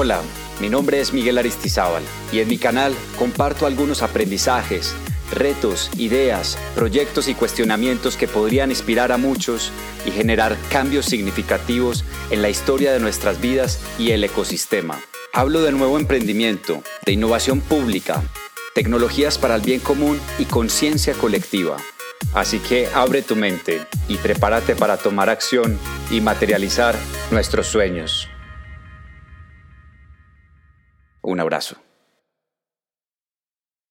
Hola, mi nombre es Miguel Aristizábal y en mi canal comparto algunos aprendizajes, retos, ideas, proyectos y cuestionamientos que podrían inspirar a muchos y generar cambios significativos en la historia de nuestras vidas y el ecosistema. Hablo de nuevo emprendimiento, de innovación pública, tecnologías para el bien común y conciencia colectiva. Así que abre tu mente y prepárate para tomar acción y materializar nuestros sueños. Un abrazo.